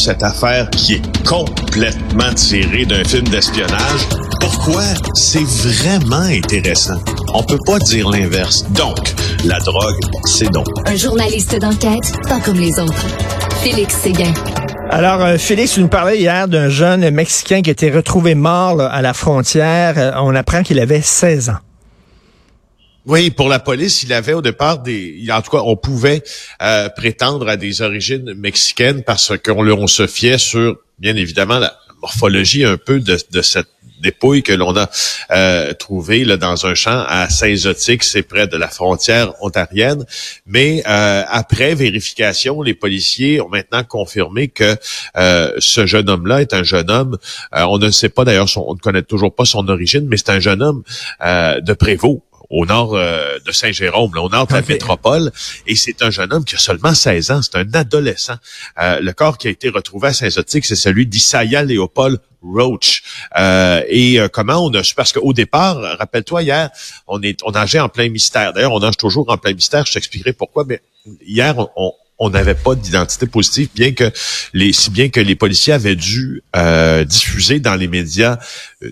cette affaire qui est complètement tirée d'un film d'espionnage. Pourquoi? C'est vraiment intéressant? On peut pas dire l'inverse. Donc, la drogue, c'est donc. Un journaliste d'enquête, pas comme les autres. Félix Séguin. Alors, euh, Félix, tu nous parlais hier d'un jeune Mexicain qui a été retrouvé mort là, à la frontière. Euh, on apprend qu'il avait 16 ans. Oui, pour la police, il avait au départ des, en tout cas, on pouvait euh, prétendre à des origines mexicaines parce qu'on on se fiait sur, bien évidemment, la morphologie un peu de, cette dépouille que l'on a euh, trouvée là, dans un champ à Saint-Zotique, c'est près de la frontière ontarienne. Mais euh, après vérification, les policiers ont maintenant confirmé que ce jeune homme-là est un jeune homme. On ne sait pas d'ailleurs, on ne connaît toujours pas son origine, mais c'est un jeune homme de Prévost au nord euh, de Saint-Jérôme, au nord de la métropole. Et c'est un jeune homme qui a seulement 16 ans. C'est un adolescent. Euh, le corps qui a été retrouvé à Saint-Zotique, c'est celui d'Isaiah Léopold Roach. Euh, et comment on a su? Parce qu'au départ, rappelle-toi, hier, on est on nageait en plein mystère. D'ailleurs, on nage toujours en plein mystère. Je t'expliquerai pourquoi. Mais hier, on, on n'avait pas d'identité positive, bien que les, si bien que les policiers avaient dû euh, diffuser dans les médias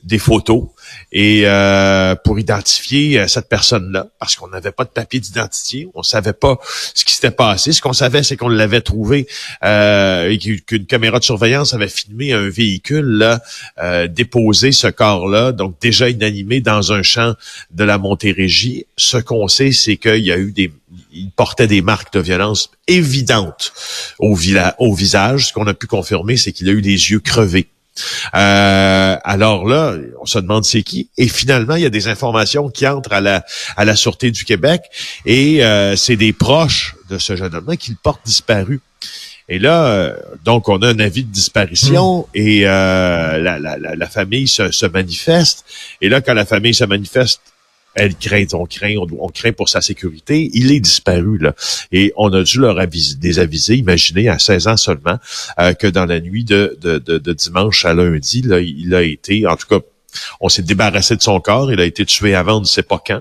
des photos et euh, pour identifier euh, cette personne-là, parce qu'on n'avait pas de papier d'identité, on savait pas ce qui s'était passé. Ce qu'on savait, c'est qu'on l'avait trouvé euh, et qu'une caméra de surveillance avait filmé un véhicule là déposer ce corps-là, donc déjà inanimé dans un champ de la Montérégie. Ce qu'on sait, c'est qu'il y a eu des il portait des marques de violence évidentes au visage. Ce qu'on a pu confirmer, c'est qu'il a eu des yeux crevés. Euh, alors là, on se demande c'est qui. Et finalement, il y a des informations qui entrent à la à la sûreté du Québec et euh, c'est des proches de ce jeune homme qui le portent disparu. Et là, euh, donc, on a un avis de disparition hmm. et la, la, la, famille se, se manifeste. Et là, quand la famille se manifeste, elle craint, on craint, on, craint pour sa sécurité. Il est disparu, là. Et on a dû leur aviser, désaviser, imaginez, à 16 ans seulement, euh, que dans la nuit de, dimanche à lundi, il a été, en tout cas, on s'est débarrassé de son corps. Il a été tué avant, on ne sait pas quand.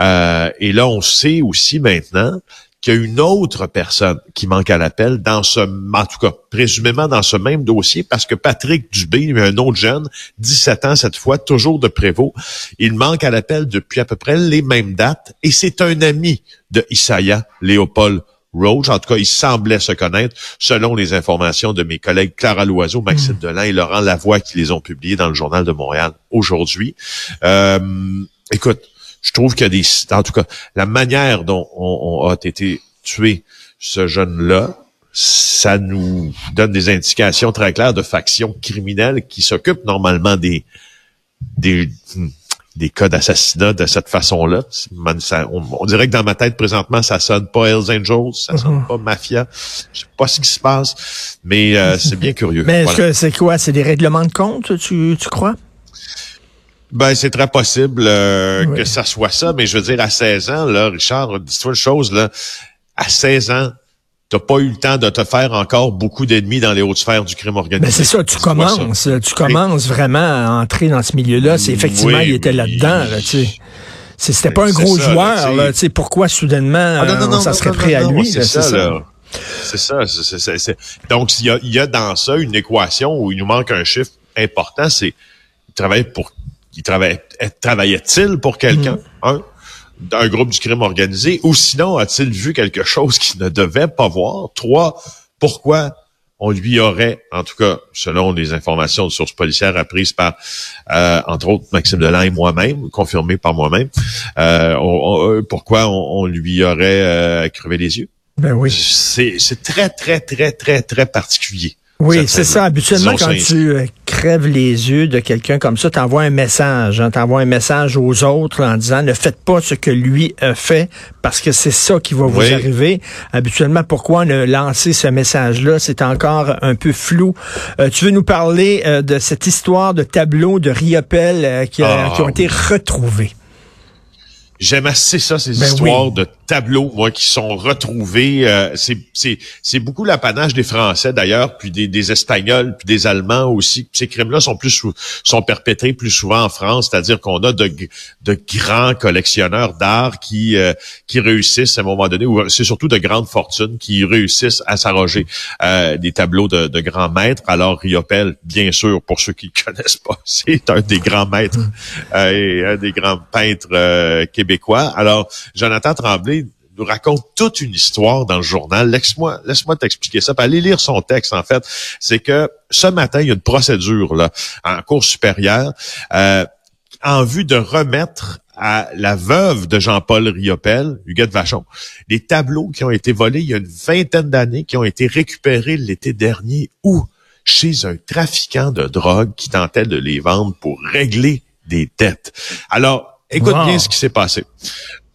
Euh, et là, on sait aussi maintenant qu'il y a une autre personne qui manque à l'appel dans ce, en tout cas, présumément dans ce même dossier, parce que Patrick Dubé, un autre jeune, 17 ans cette fois, toujours de Prévost, il manque à l'appel depuis à peu près les mêmes dates, et c'est un ami de Isaiah, Léopold Roach. En tout cas, il semblait se connaître, selon les informations de mes collègues Clara Loiseau, Maxime mm. Delan et Laurent Lavoie, qui les ont publiés dans le Journal de Montréal aujourd'hui. Euh, écoute, je trouve qu'il y a des, en tout cas, la manière dont on, a été tué ce jeune-là, ça nous donne des indications très claires de factions criminelles qui s'occupent normalement des, des, des cas d'assassinat de cette façon-là. On, dirait que dans ma tête présentement, ça sonne pas Hells Angels, ça sonne uh-huh. pas Mafia. Je sais pas ce qui se passe, mais euh, c'est bien curieux. Mais est-ce que c'est quoi? C'est des règlements de compte, tu, tu crois? Ben, c'est très possible euh, que ça soit ça, mais je veux dire, à 16 ans, là, Richard, dis-toi une chose, là, à 16 ans, t'as pas eu le temps de te faire encore beaucoup d'ennemis dans les hautes sphères du crime organisé. Ben c'est ça, tu commences, tu commences vraiment à entrer dans ce milieu-là. C'est effectivement, il était là-dedans, là, tu sais. C'était pas un gros joueur, là, tu sais, pourquoi soudainement ah, ça serait prêt à lui, c'est ça, là. C'est ça. Donc, il y a, y a dans ça une équation où il nous manque un chiffre important, c'est il travaille pour il travaillait-il pour quelqu'un, mm. d'un groupe du crime organisé, ou sinon a-t-il vu quelque chose qu'il ne devait pas voir? Trois, pourquoi on lui aurait, en tout cas, selon les informations de sources policières apprises par, euh, entre autres, Maxime Delan et moi-même, confirmées par moi-même, euh, euh, pourquoi on, lui aurait crevé les yeux? Ben oui. C'est très, très, très, très, très particulier. Oui, c'est ça. Habituellement, quand tu euh, les yeux de quelqu'un comme ça, tu envoies un message. Hein, tu envoies un message aux autres en disant ne faites pas ce que lui a fait parce que c'est ça qui va vous arriver. Habituellement, pourquoi on a lancé ce message-là? C'est encore un peu flou. Euh, tu veux nous parler euh, de cette histoire de tableau de Riopel qui, qui, ont ah. été retrouvés? J'aime assez ça, ces ben histoires de tableaux, moi, qui sont retrouvés. Euh, c'est beaucoup l'apanage des Français d'ailleurs, puis des, des, Espagnols, puis des Allemands aussi. Ces crimes-là sont plus sont perpétrés plus souvent en France, c'est-à-dire qu'on a de, de grands collectionneurs d'art qui euh, qui réussissent à un moment donné, ou c'est surtout de grandes fortunes qui réussissent à s'arroger euh, des tableaux de, de, grands maîtres. Alors Riopel, bien sûr, pour ceux qui ne connaissent pas, c'est un des grands maîtres euh, et un des grands peintres québécois. Alors Jonathan Tremblay nous raconte toute une histoire dans le journal. Laisse-moi, laisse-moi t'expliquer ça. Allez lire son texte, en fait. C'est que ce matin, il y a une procédure là, en cours supérieure euh, en vue de remettre à la veuve de Jean-Paul Riopel, Huguette Vachon, les tableaux qui ont été volés il y a une vingtaine d'années, qui ont été récupérés l'été dernier, ou chez un trafiquant de drogue qui tentait de les vendre pour régler des dettes. Alors, écoute bien ce qui s'est passé.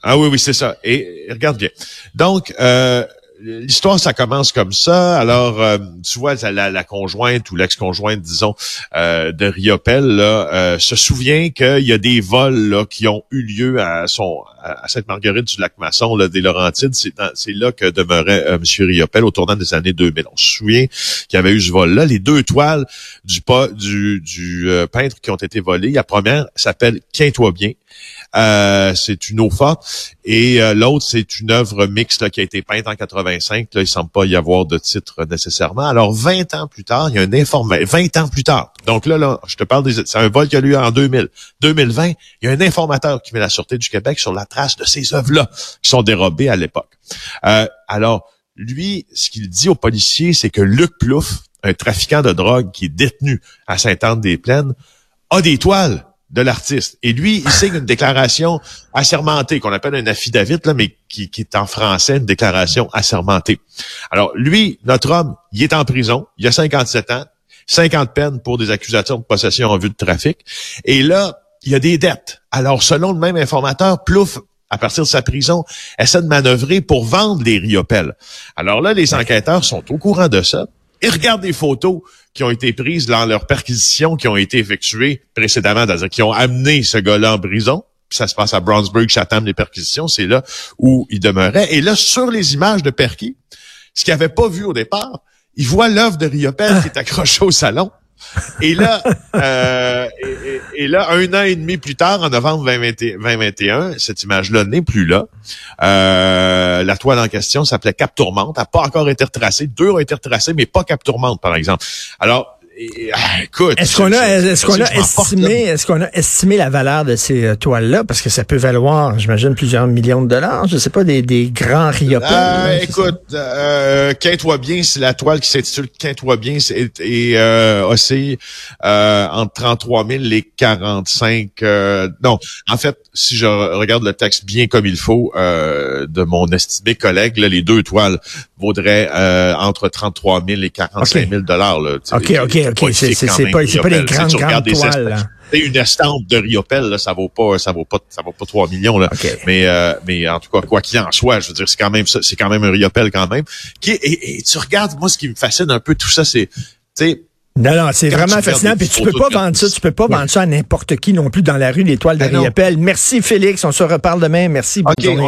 Ah oui, oui, c'est ça. Et, regarde bien. Donc, euh, l'histoire, ça commence comme ça. Alors, euh, tu vois, la, conjointe ou l'ex-conjointe, disons, euh, de Riopel, là, euh, se souvient qu'il y a des vols là, qui ont eu lieu à son à Sainte-Marguerite du Lac-Masson, là, des Laurentides. C'est, là que demeurait M. Riopel au tournant des années 2000. On se souvient qu'il y avait eu ce vol-là. Les deux toiles du, du, du peintre qui ont été volées, la première s'appelle Quintois bien euh, c'est une eau forte. Et euh, l'autre, c'est une œuvre mixte qui a été peinte en 85. Là, il semble pas y avoir de titre nécessairement. Alors, 20 ans plus tard, il y a un informateur. 20 ans plus tard. Donc là, là, je te parle des... C'est un vol qui a lieu en 2000. 2020, il y a un informateur qui met la Sûreté du Québec sur la trace de ces œuvres-là qui sont dérobées à l'époque. Euh, alors, lui, ce qu'il dit aux policiers, c'est que Luc Plouffe, un trafiquant de drogue qui est détenu à Sainte-Anne-des-Plaines, a des toiles de l'artiste. Et lui, il signe une déclaration assermentée, qu'on appelle un affidavit, là, mais qui, qui, est en français une déclaration assermentée. Alors, lui, notre homme, il est en prison, il a 57 ans, 50 peines pour des accusations de possession en vue de trafic. Et là, il y a des dettes. Alors, selon le même informateur, Plouf à partir de sa prison, essaie de manœuvrer pour vendre les riopelles. Alors là, les enquêteurs sont au courant de ça. Ils regardent des photos qui ont été prises dans leurs perquisitions qui ont été effectuées précédemment, qui ont amené ce gars-là en prison. ça se passe à Brownsburg, Chatham, les perquisitions, c'est là où il demeurait. Et là, sur les images de Perky, ce qu'il n'avait pas vu au départ, il voit l'œuvre de Riopel qui est accrochée au salon. Et là, euh, et, là, un an et demi plus tard, en novembre 2021, cette image-là n'est plus là. Euh, la toile en question s'appelait Cap Tourmente, n'a pas encore été retracée. Deux ont été retracées, mais pas Cap Tourmente, par exemple. Alors, ah, écoute, est-ce qu'on a, est-ce qu'on a estimé, est-ce qu'on a estimé la valeur de ces euh, toiles-là? Parce que ça peut valoir, j'imagine, plusieurs millions de dollars. Je sais pas des, des grands riopels. Euh, écoute, euh, toi bien, c'est la toile qui s'intitule Quintois bien et euh, aussi euh, entre 33 000 et 45. Euh, non, en fait, si je regarde le texte bien comme il faut de mon estimé collègue, là, les deux toiles vaudraient entre 33 000 et 45 000 dollars. Ok, ok, ok. C'est pas, pas des grandes, grandes toiles. Une estampe de Riopel, là, ça vaut pas, ça vaut pas, ça vaut pas 3 millions, là. Mais, euh, mais en tout cas, quoi qu'il en soit, je veux dire, c'est quand même c'est quand même un Riopel quand même. Qui, et, et tu regardes, moi, ce qui me fascine un peu tout ça, c'est, tu sais, non, non, c'est vraiment fascinant. Puis tu peux pas vendre ça, tu peux pas vendre ça à n'importe qui non plus dans la rue, l'étoile de ben Riopel. Merci Félix, on se reparle demain. Merci. OK, on